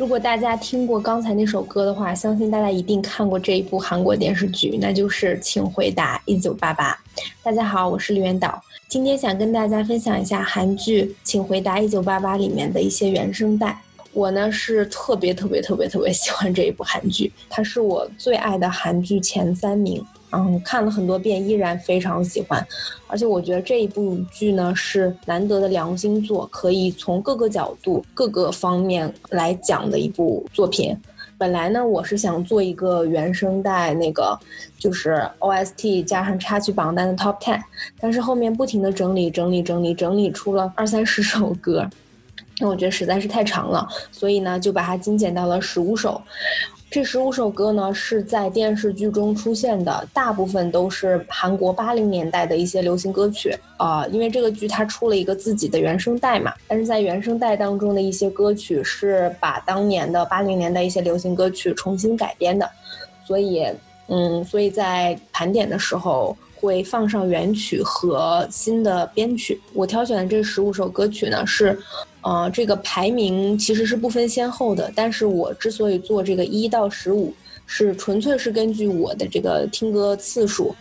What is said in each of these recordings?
如果大家听过刚才那首歌的话，相信大家一定看过这一部韩国电视剧，那就是《请回答一九八八》。大家好，我是李元导，今天想跟大家分享一下韩剧《请回答一九八八》里面的一些原声带。我呢是特别特别特别特别喜欢这一部韩剧，它是我最爱的韩剧前三名。嗯，看了很多遍，依然非常喜欢。而且我觉得这一部剧呢是难得的良心作，可以从各个角度、各个方面来讲的一部作品。本来呢，我是想做一个原声带，那个就是 OST 加上插曲榜单的 Top Ten，但是后面不停的整理、整理、整理、整理出了二三十首歌，那 我觉得实在是太长了，所以呢就把它精简到了十五首。这十五首歌呢，是在电视剧中出现的，大部分都是韩国八零年代的一些流行歌曲啊。因为这个剧它出了一个自己的原声带嘛，但是在原声带当中的一些歌曲是把当年的八零年代一些流行歌曲重新改编的，所以，嗯，所以在盘点的时候会放上原曲和新的编曲。我挑选的这十五首歌曲呢是。呃，这个排名其实是不分先后的，但是我之所以做这个一到十五，是纯粹是根据我的这个听歌次数。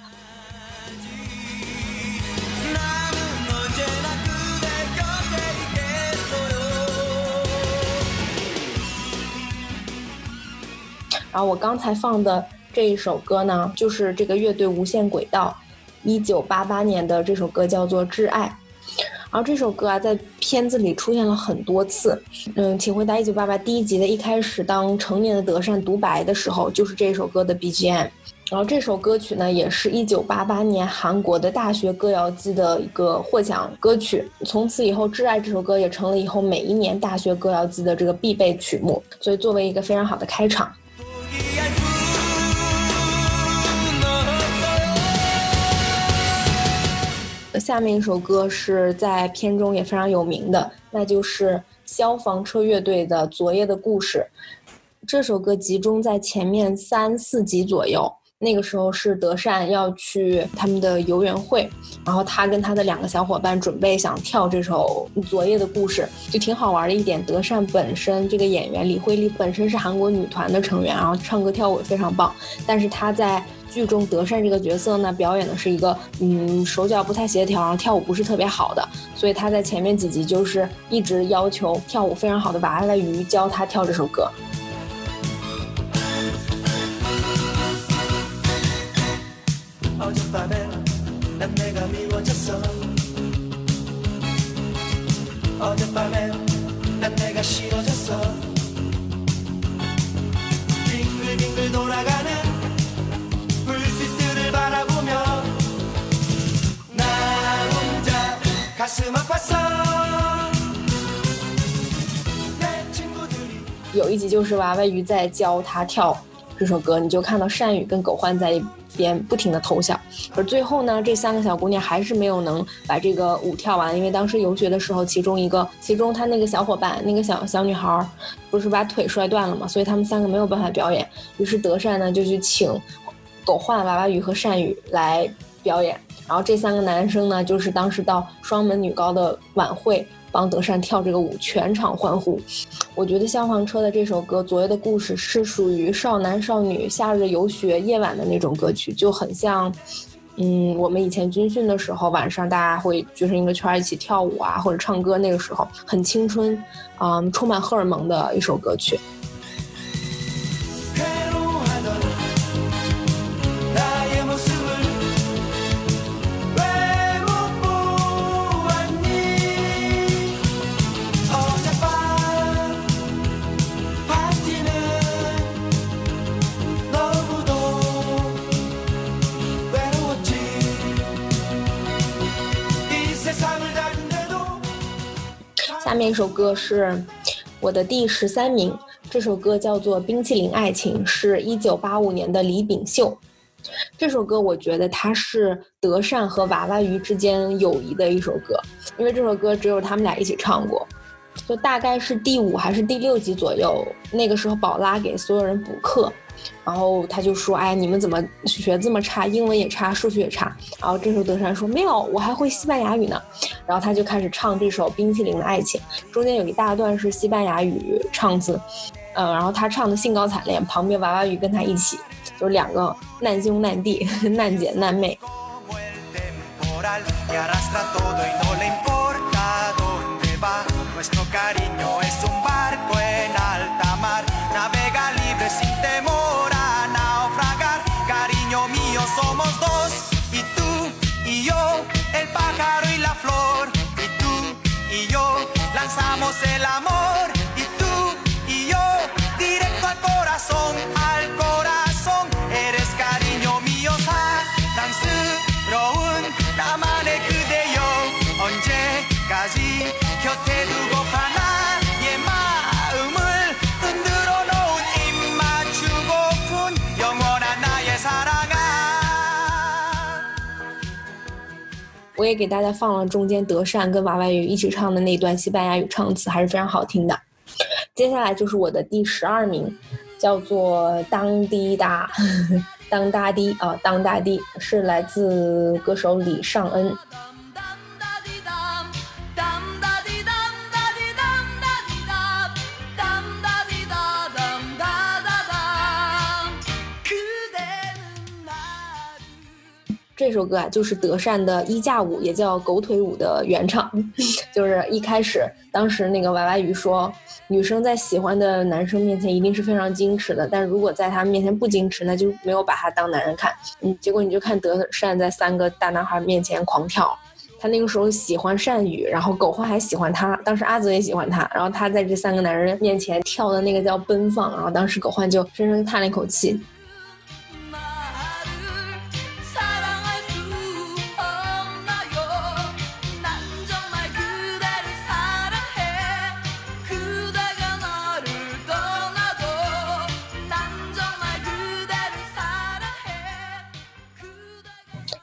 然后我刚才放的这一首歌呢，就是这个乐队无限轨道，一九八八年的这首歌叫做《挚爱》。然后这首歌啊，在片子里出现了很多次。嗯，请回答一九八八第一集的一开始，当成年的德善独白的时候，就是这首歌的 BGM。然后这首歌曲呢，也是一九八八年韩国的大学歌谣季的一个获奖歌曲。从此以后，《挚爱》这首歌也成了以后每一年大学歌谣季的这个必备曲目。所以，作为一个非常好的开场。下面一首歌是在片中也非常有名的，那就是消防车乐队的《昨夜的故事》。这首歌集中在前面三四集左右，那个时候是德善要去他们的游园会，然后他跟他的两个小伙伴准备想跳这首《昨夜的故事》，就挺好玩的一点。德善本身这个演员李慧丽本身是韩国女团的成员，然后唱歌跳舞非常棒，但是她在。剧中德善这个角色呢，表演的是一个嗯手脚不太协调，然后跳舞不是特别好的，所以他在前面几集就是一直要求跳舞非常好的娃娃鱼教他跳这首歌。有一集就是娃娃鱼在教他跳这首歌，你就看到善宇跟狗焕在一边不停的偷笑。而最后呢，这三个小姑娘还是没有能把这个舞跳完，因为当时游学的时候，其中一个，其中她那个小伙伴，那个小小女孩，不是把腿摔断了嘛，所以他们三个没有办法表演。于是德善呢就去请狗焕、娃娃鱼和善宇来 表演。然后这三个男生呢，就是当时到双门女高的晚会帮德善跳这个舞，全场欢呼。我觉得消防车的这首歌《昨夜的故事》是属于少男少女夏日游学夜晚的那种歌曲，就很像，嗯，我们以前军训的时候晚上大家会聚成一个圈一起跳舞啊，或者唱歌，那个时候很青春，嗯，充满荷尔蒙的一首歌曲。一首歌是我的第十三名，这首歌叫做《冰淇淋爱情》，是一九八五年的李炳秀。这首歌我觉得它是德善和娃娃鱼之间友谊的一首歌，因为这首歌只有他们俩一起唱过。就大概是第五还是第六集左右，那个时候宝拉给所有人补课。然后他就说：“哎，你们怎么学这么差？英文也差，数学也差。”然后这时候德善说：“没有，我还会西班牙语呢。”然后他就开始唱这首《冰淇淋的爱情》，中间有一大段是西班牙语唱词。嗯，然后他唱的兴高采烈，旁边娃娃鱼跟他一起，就是两个难兄难弟、难姐难妹。我也给大家放了中间德善跟娃娃鱼一起唱的那段西班牙语唱词，还是非常好听的。接下来就是我的第十二名，叫做《当滴答》，当大滴啊，当大滴是来自歌手李尚恩。这首歌啊，就是德善的衣架舞，也叫狗腿舞的原唱。就是一开始，当时那个娃娃鱼说，女生在喜欢的男生面前一定是非常矜持的，但如果在他面前不矜持，那就没有把他当男人看。嗯，结果你就看德善在三个大男孩面前狂跳，他那个时候喜欢善宇，然后狗焕还喜欢他，当时阿泽也喜欢他，然后他在这三个男人面前跳的那个叫奔放，然后当时狗焕就深深叹了一口气。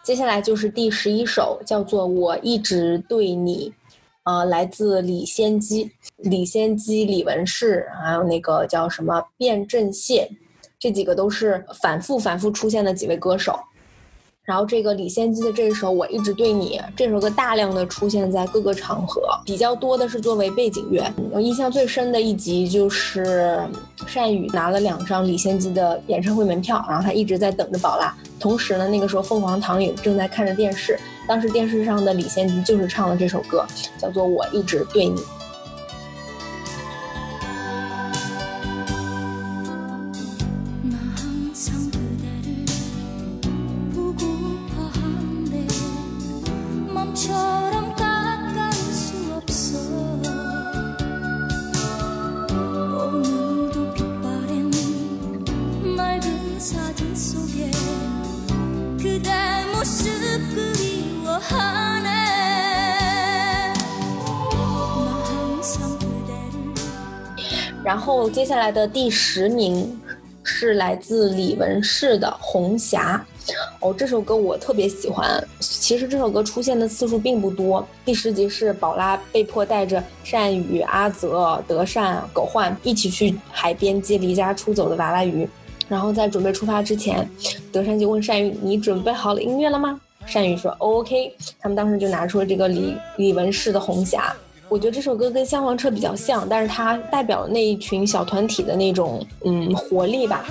接下来就是第十一首，叫做《我一直对你》，呃，来自李仙姬、李仙姬、李文世，还有那个叫什么卞正燮，这几个都是反复反复出现的几位歌手。然后这个李仙姬的这首《我一直对你》这首歌大量的出现在各个场合，比较多的是作为背景乐。我印象最深的一集就是单宇拿了两张李仙姬的演唱会门票，然后他一直在等着宝拉。同时呢，那个时候凤凰堂也正在看着电视，当时电视上的李仙姬就是唱了这首歌，叫做《我一直对你》。接下来的第十名是来自李文世的《红霞》哦，这首歌我特别喜欢。其实这首歌出现的次数并不多。第十集是宝拉被迫带着善宇、阿泽、德善、狗焕一起去海边接离家出走的娃娃鱼。然后在准备出发之前，德善就问善宇：“你准备好了音乐了吗？”善宇说：“OK。”他们当时就拿出了这个李李文世的《红霞》。我觉得这首歌跟消防车比较像，但是它代表那一群小团体的那种嗯活力吧。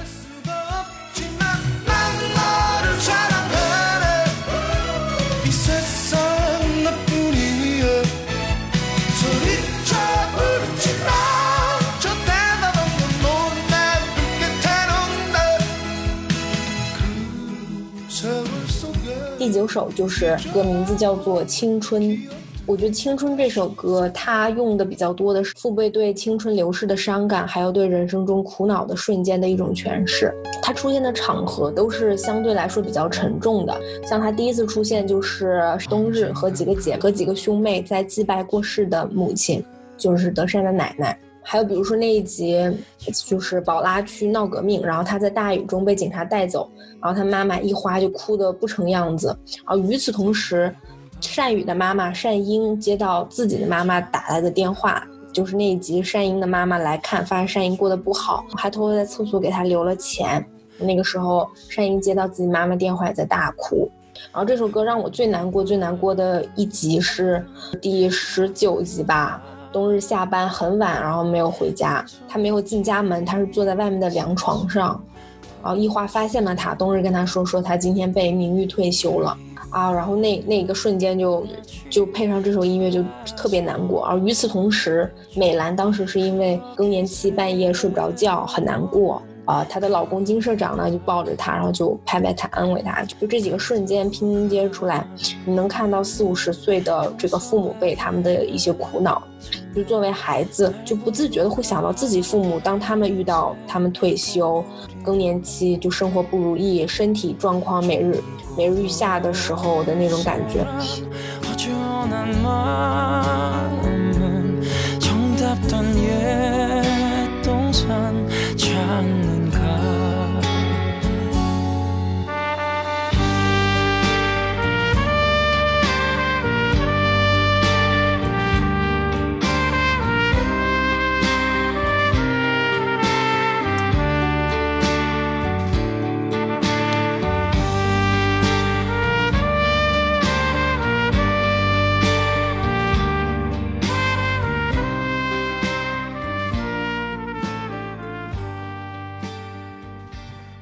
第九首就是歌名字叫做《青春》。我觉得《青春》这首歌，它用的比较多的是父辈对青春流逝的伤感，还有对人生中苦恼的瞬间的一种诠释。它出现的场合都是相对来说比较沉重的，像它第一次出现就是冬日和几个姐和几个兄妹在祭拜过世的母亲，就是德善的奶奶。还有比如说那一集，就是宝拉去闹革命，然后她在大雨中被警察带走，然后她妈妈一花就哭得不成样子。然后与此同时。善宇的妈妈善英接到自己的妈妈打来的电话，就是那一集善英的妈妈来看，发现善英过得不好，还偷偷在厕所给她留了钱。那个时候善英接到自己妈妈电话也在大哭。然后这首歌让我最难过、最难过的一集是第十九集吧。冬日下班很晚，然后没有回家，他没有进家门，他是坐在外面的凉床上，然后一花发现了他，冬日跟他说说他今天被明玉退休了啊，然后那那个瞬间就就配上这首音乐就特别难过，而与此同时，美兰当时是因为更年期半夜睡不着觉，很难过。啊，她的老公金社长呢就抱着她，然后就拍拍她，安慰她。就这几个瞬间拼接出来，你能看到四五十岁的这个父母辈他们的一些苦恼。就作为孩子，就不自觉的会想到自己父母，当他们遇到他们退休、更年期，就生活不如意、身体状况每日每日愈下的时候的那种感觉。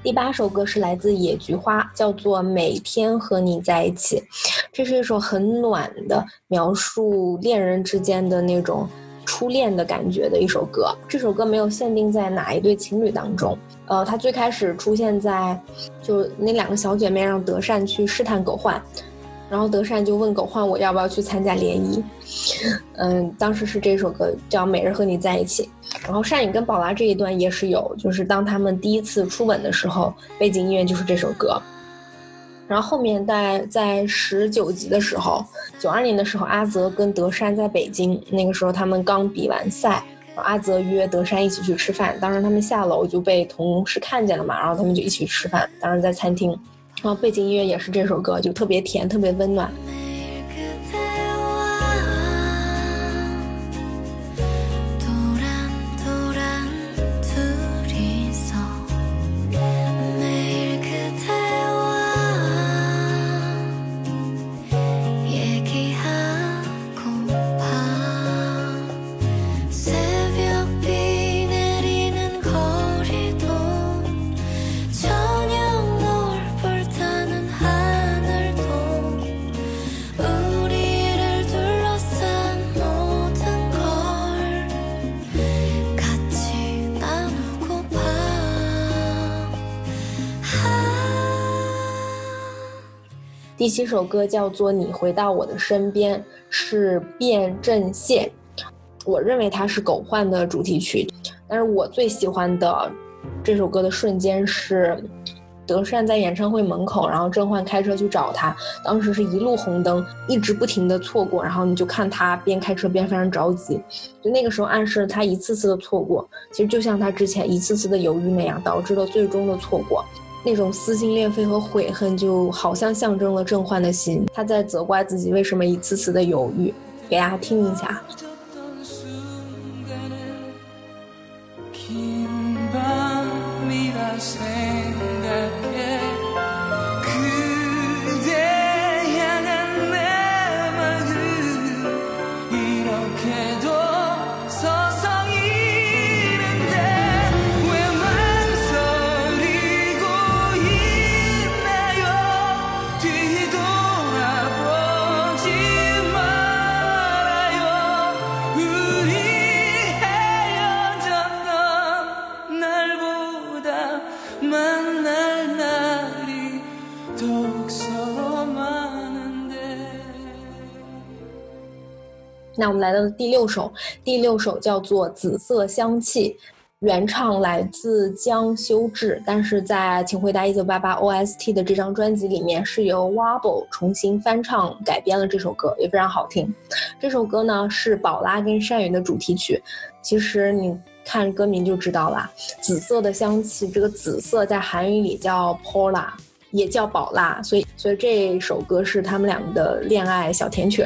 第八首歌是来自野菊花，叫做《每天和你在一起》。这是一首很暖的，描述恋人之间的那种初恋的感觉的一首歌。这首歌没有限定在哪一对情侣当中，呃，它最开始出现在就那两个小姐妹让德善去试探狗焕，然后德善就问狗焕我要不要去参加联谊。嗯，当时是这首歌叫《每日和你在一起》。然后善宇跟宝拉这一段也是有，就是当他们第一次初吻的时候，背景音乐就是这首歌。然后后面在在十九集的时候，九二年的时候，阿泽跟德善在北京，那个时候他们刚比完赛，阿泽约德善一起去吃饭，当时他们下楼就被同事看见了嘛，然后他们就一起吃饭，当时在餐厅，然后背景音乐也是这首歌，就特别甜，特别温暖。第七首歌叫做《你回到我的身边》，是卞正谢，我认为它是狗焕的主题曲，但是我最喜欢的这首歌的瞬间是德善在演唱会门口，然后郑焕开车去找他，当时是一路红灯，一直不停的错过，然后你就看他边开车边非常着急，就那个时候暗示了他一次次的错过，其实就像他之前一次次的犹豫那样，导致了最终的错过。那种撕心裂肺和悔恨，就好像象征了郑焕的心。他在责怪自己为什么一次次的犹豫。给大家听一下。的第六首，第六首叫做《紫色香气》，原唱来自江修志，但是在《请回答一九八八》OST 的这张专辑里面是由 Wobble 重新翻唱改编了这首歌，也非常好听。这首歌呢是宝拉跟单云的主题曲，其实你看歌名就知道了，紫色的香气，这个紫色在韩语里叫 Pola，也叫宝拉，所以所以这首歌是他们两个的恋爱小甜曲。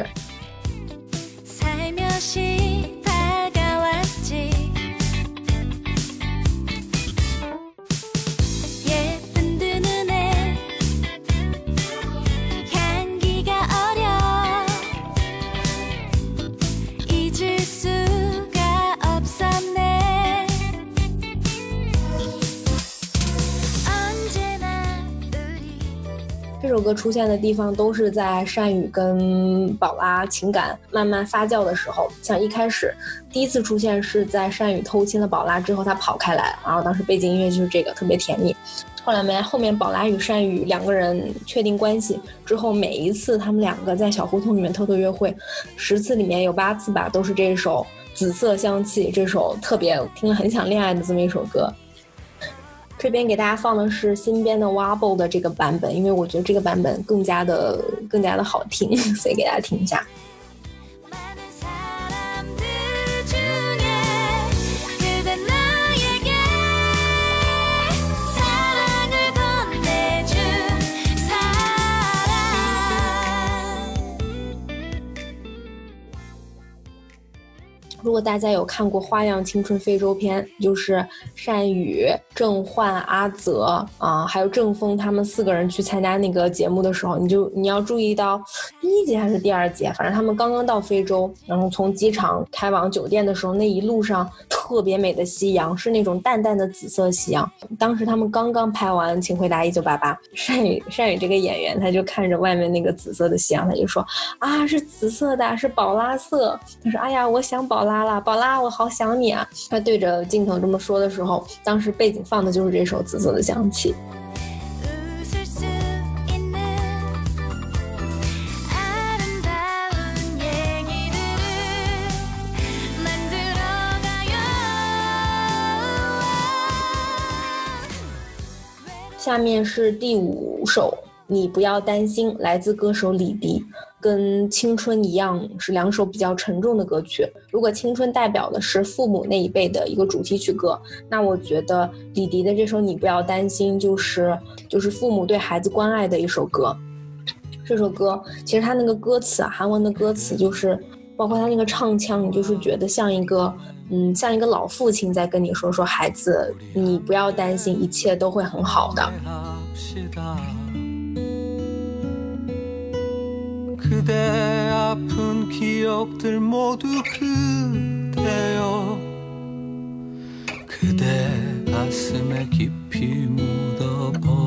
歌出现的地方都是在善宇跟宝拉情感慢慢发酵的时候，像一开始第一次出现是在善宇偷亲了宝拉之后，他跑开来，然后当时背景音乐就是这个，特别甜蜜。后来没后面宝拉与善宇两个人确定关系之后，每一次他们两个在小胡同里面偷偷约会，十次里面有八次吧，都是这首《紫色香气》这首特别听了很想恋爱的这么一首歌。这边给大家放的是新编的 Wobble 的这个版本，因为我觉得这个版本更加的更加的好听，所以给大家听一下。如果大家有看过《花样青春非洲篇》，就是单宇、郑焕、阿泽啊，还有郑峰他们四个人去参加那个节目的时候，你就你要注意到第一节还是第二节，反正他们刚刚到非洲，然后从机场开往酒店的时候，那一路上特别美的夕阳，是那种淡淡的紫色夕阳。当时他们刚刚拍完《请回答一九八八》，单宇单宇这个演员他就看着外面那个紫色的夕阳，他就说啊，是紫色的，是宝拉色。他说，哎呀，我想宝拉。啦，宝拉，我好想你啊！他对着镜头这么说的时候，当时背景放的就是这首《紫色的香气》。下面是第五首，你不要担心，来自歌手李迪。跟青春一样，是两首比较沉重的歌曲。如果青春代表的是父母那一辈的一个主题曲歌，那我觉得李迪的这首《你不要担心》就是就是父母对孩子关爱的一首歌。这首歌其实它那个歌词，韩文的歌词就是包括他那个唱腔，你就是觉得像一个嗯像一个老父亲在跟你说说孩子，你不要担心，一切都会很好的。 그대 아픈 기억들 모두 그대여. 그대 가슴에 깊이 묻어버리고.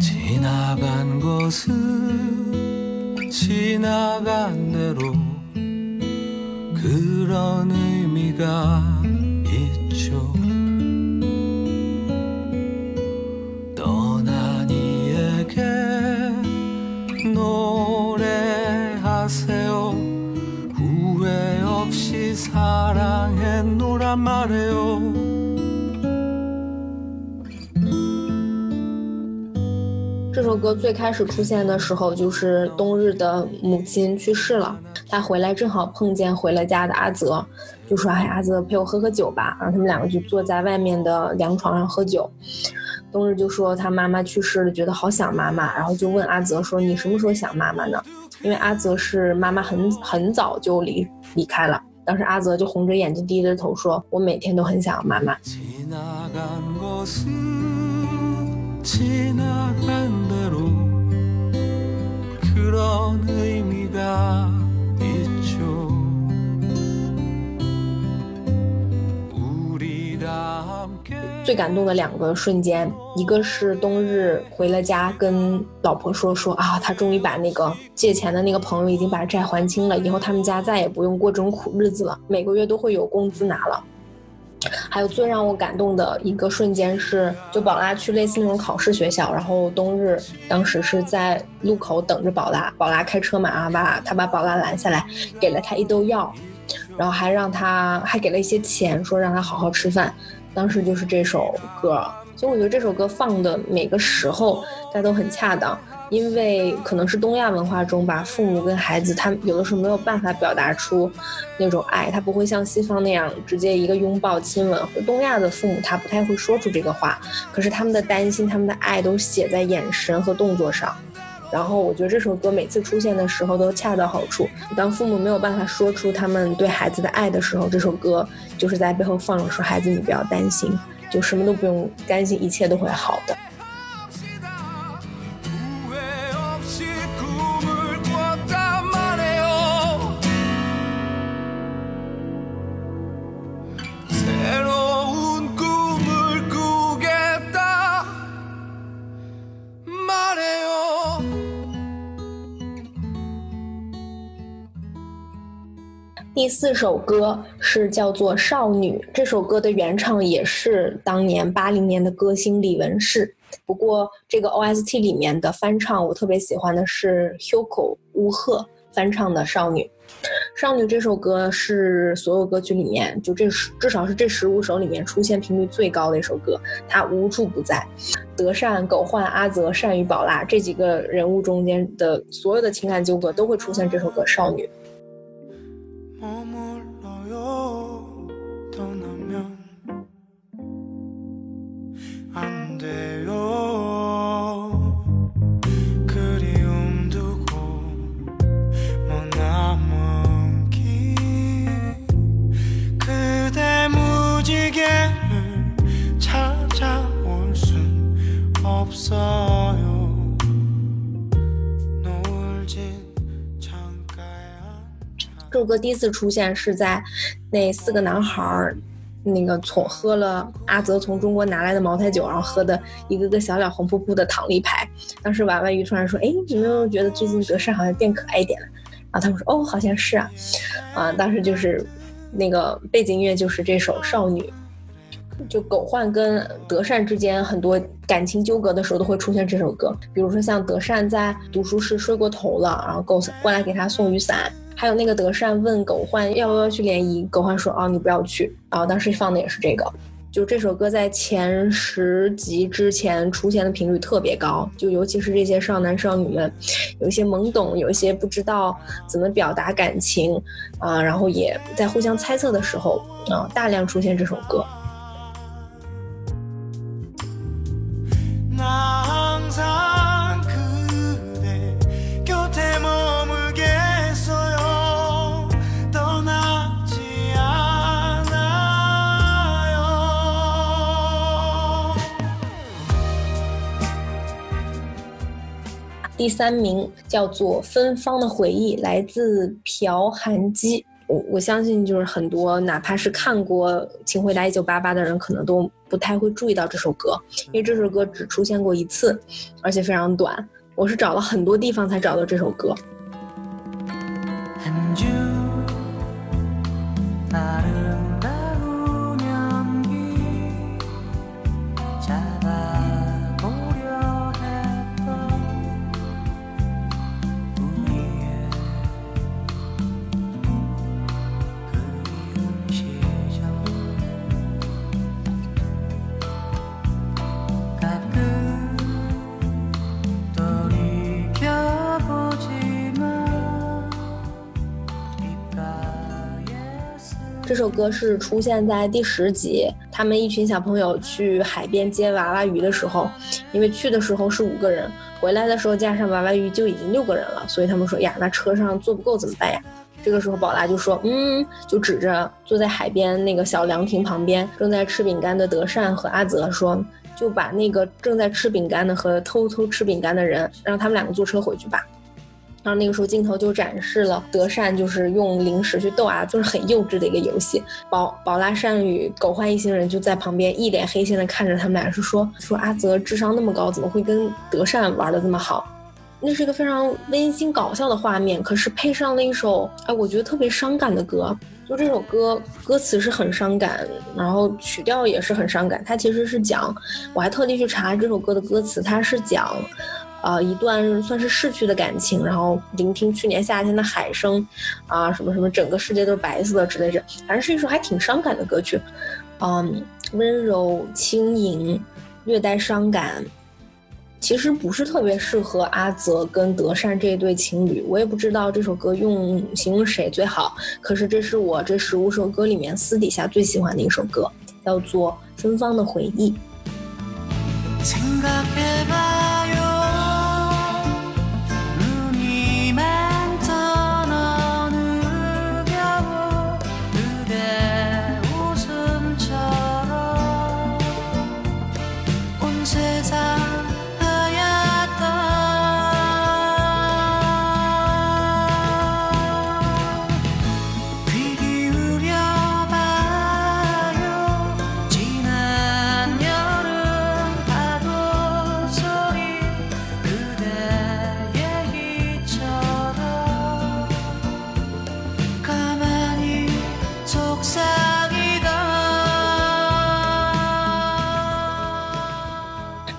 지나간 것은 지나간 대로 그런 의미가 这首歌最开始出现的时候就是冬日的母亲去世了她回来正好碰见回了家的阿泽就说哎阿泽陪我喝喝酒吧。然后他们两个就坐在外面的凉床上喝酒。冬日就说他妈妈去世了觉得好想妈妈。然后就问阿泽说你什么时候想妈妈呢？因为阿泽是妈妈很很早就离离开了。当时阿泽就红着眼睛低着头说：“我每天都很想妈妈。”最感动的两个瞬间，一个是冬日回了家，跟老婆说说啊，他终于把那个借钱的那个朋友已经把债还清了，以后他们家再也不用过这种苦日子了，每个月都会有工资拿了。还有最让我感动的一个瞬间是，就宝拉去类似那种考试学校，然后冬日当时是在路口等着宝拉，宝拉开车嘛，然后把他把宝拉拦下来，给了他一兜药，然后还让他还给了一些钱，说让他好好吃饭。当时就是这首歌，所以我觉得这首歌放的每个时候，大家都很恰当，因为可能是东亚文化中吧，父母跟孩子他有的时候没有办法表达出那种爱，他不会像西方那样直接一个拥抱亲吻，东亚的父母他不太会说出这个话，可是他们的担心、他们的爱都写在眼神和动作上。然后我觉得这首歌每次出现的时候都恰到好处。当父母没有办法说出他们对孩子的爱的时候，这首歌就是在背后放了说：“孩子，你不要担心，就什么都不用担心，一切都会好的。”第四首歌是叫做《少女》，这首歌的原唱也是当年八零年的歌星李文世。不过这个 OST 里面的翻唱，我特别喜欢的是 Hugo 乌赫翻唱的《少女》。《少女》这首歌是所有歌曲里面，就这十至少是这十五首里面出现频率最高的一首歌，它无处不在。德善、狗焕、阿泽、善与宝拉这几个人物中间的所有的情感纠葛都会出现这首歌《少女》。这首歌第一次出现是在那四个男孩儿，那个从喝了阿泽从中国拿来的茅台酒，然后喝的一个个小脸红扑扑的躺了一排。当时婉婉瑜突然说：“哎，有没有觉得最近德善好像变可爱一点了？”然后他们说：“哦，好像是啊。”啊，当时就是那个背景音乐就是这首《少女》。就狗焕跟德善之间很多感情纠葛的时候都会出现这首歌，比如说像德善在读书室睡过头了，然后狗过来给他送雨伞，还有那个德善问狗焕要不要去联谊，狗焕说哦你不要去，然后当时放的也是这个。就这首歌在前十集之前出现的频率特别高，就尤其是这些少男少女们，有一些懵懂，有一些不知道怎么表达感情啊、然后也在互相猜测的时候啊、大量出现这首歌。第三名叫做《芬芳的回忆》，来自朴韩基。我我相信，就是很多哪怕是看过《请回答一九八八》的人，可能都不太会注意到这首歌，因为这首歌只出现过一次，而且非常短。我是找了很多地方才找到这首歌。首歌是出现在第十集，他们一群小朋友去海边接娃娃鱼的时候，因为去的时候是五个人，回来的时候加上娃娃鱼就已经六个人了，所以他们说呀，那车上坐不够怎么办呀？这个时候宝拉就说，嗯，就指着坐在海边那个小凉亭旁边正在吃饼干的德善和阿泽说，就把那个正在吃饼干的和偷偷吃饼干的人，让他们两个坐车回去吧。然后那个时候镜头就展示了德善就是用零食去逗啊，就是很幼稚的一个游戏。宝宝拉善与狗焕一行人就在旁边一脸黑线的看着他们俩，是说说阿泽智商那么高，怎么会跟德善玩的这么好？那是一个非常温馨搞笑的画面，可是配上了一首哎，我觉得特别伤感的歌。就这首歌歌词是很伤感，然后曲调也是很伤感。它其实是讲，我还特地去查这首歌的歌词，它是讲。呃，一段算是逝去的感情，然后聆听去年夏天的海声，啊，什么什么，整个世界都是白色的之类的，反正是一首还挺伤感的歌曲，嗯，温柔轻盈，略带伤感。其实不是特别适合阿泽跟德善这一对情侣，我也不知道这首歌用形容谁最好。可是这是我这十五首歌里面私底下最喜欢的一首歌，叫做《芬芳的回忆》。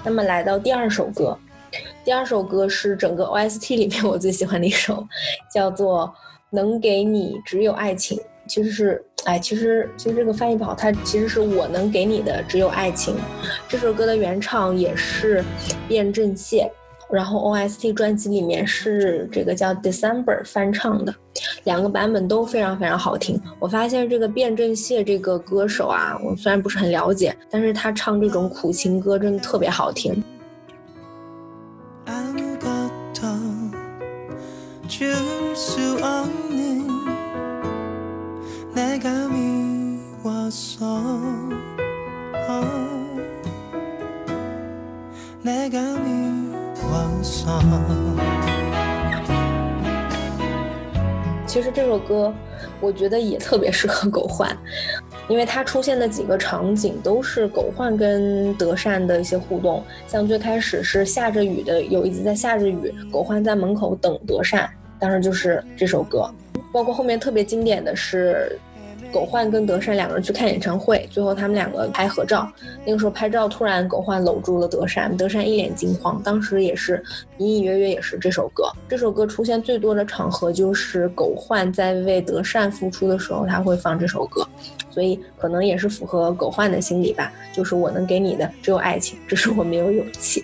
那么来到第二首歌，第二首歌是整个 OST 里面我最喜欢的一首，叫做《能给你只有爱情》。其实是，哎，其实其实这个翻译不好，它其实是我能给你的只有爱情。这首歌的原唱也是卞正谢，然后 OST 专辑里面是这个叫 December 翻唱的，两个版本都非常非常好听。我发现这个卞正谢这个歌手啊，我虽然不是很了解，但是他唱这种苦情歌真的特别好听。其实这首歌，我觉得也特别适合狗焕，因为它出现的几个场景都是狗焕跟德善的一些互动，像最开始是下着雨的，有一集在下着雨，狗焕在门口等德善，当时就是这首歌，包括后面特别经典的是狗焕跟德善两个人去看演唱会，最后他们两个拍合照。那个时候拍照，突然狗焕搂住了德善，德善一脸惊慌。当时也是隐隐约约也是这首歌。这首歌出现最多的场合就是狗焕在为德善付出的时候，他会放这首歌。所以可能也是符合狗焕的心理吧，就是我能给你的只有爱情，只是我没有勇气。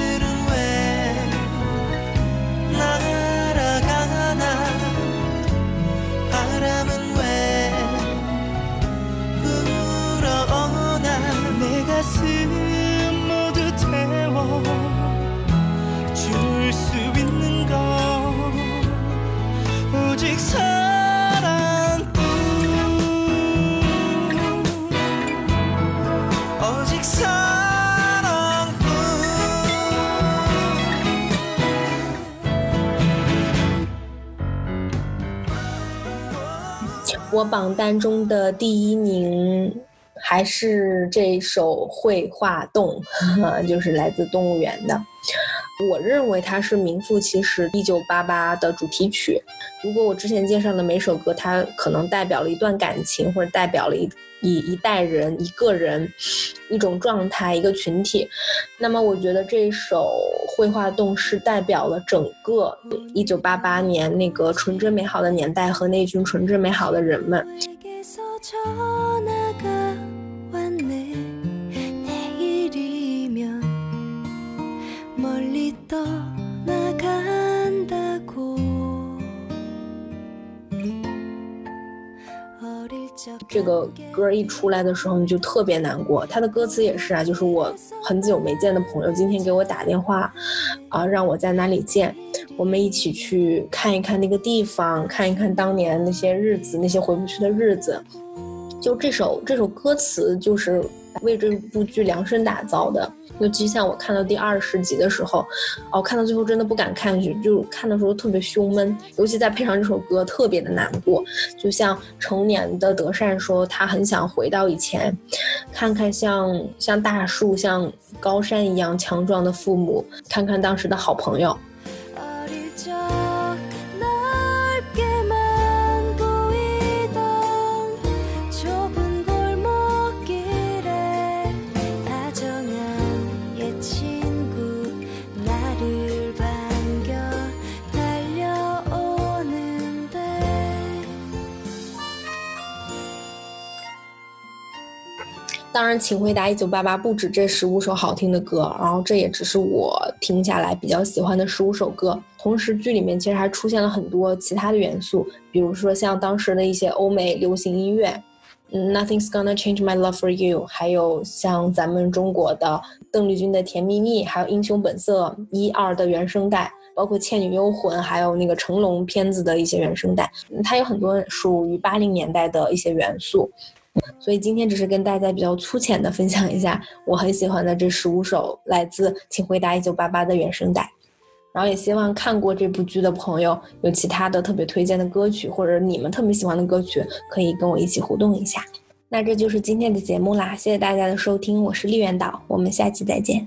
오직 사랑뿐 오직 사랑뿐 我榜单中的第一名还是这首《绘画动》，就是来自动物园的。 我认为它是名副其实《一九八八》的主题曲。如果我之前介绍的每首歌，它可能代表了一段感情，或者代表了一一一代人、一个人、一种状态、一个群体，那么我觉得这首《绘画动》是代表了整个一九八八年那个纯真美好的年代和那群纯真美好的人们。这个歌一出来的时候，你就特别难过。他的歌词也是啊，就是我很久没见的朋友，今天给我打电话，啊，让我在哪里见，我们一起去看一看那个地方，看一看当年那些日子，那些回不去的日子。就这首这首歌词，就是为这部剧量身打造的。尤其像我看到第二十集的时候，哦，看到最后真的不敢看下去，就看的时候特别胸闷，尤其再配上这首歌，特别的难过。就像成年的德善说，他很想回到以前，看看像像大树、像高山一样强壮的父母，看看当时的好朋友。当然，请回答一九八八不止这十五首好听的歌，然后这也只是我听下来比较喜欢的十五首歌。同时，剧里面其实还出现了很多其他的元素，比如说像当时的一些欧美流行音乐，，Nothing's Gonna Change My Love for You，还有像咱们中国的邓丽君的《甜蜜蜜》，还有《英雄本色》一二的原声带，包括《倩女幽魂》，还有那个成龙片子的一些原声带，它有很多属于八零年代的一些元素。所以今天只是跟大家比较粗浅的分享一下我很喜欢的这十五首来自《请回答一九八八》的原声带，然后也希望看过这部剧的朋友有其他的特别推荐的歌曲，或者你们特别喜欢的歌曲，可以跟我一起互动一下。那这就是今天的节目啦，谢谢大家的收听，我是丽媛导，我们下期再见。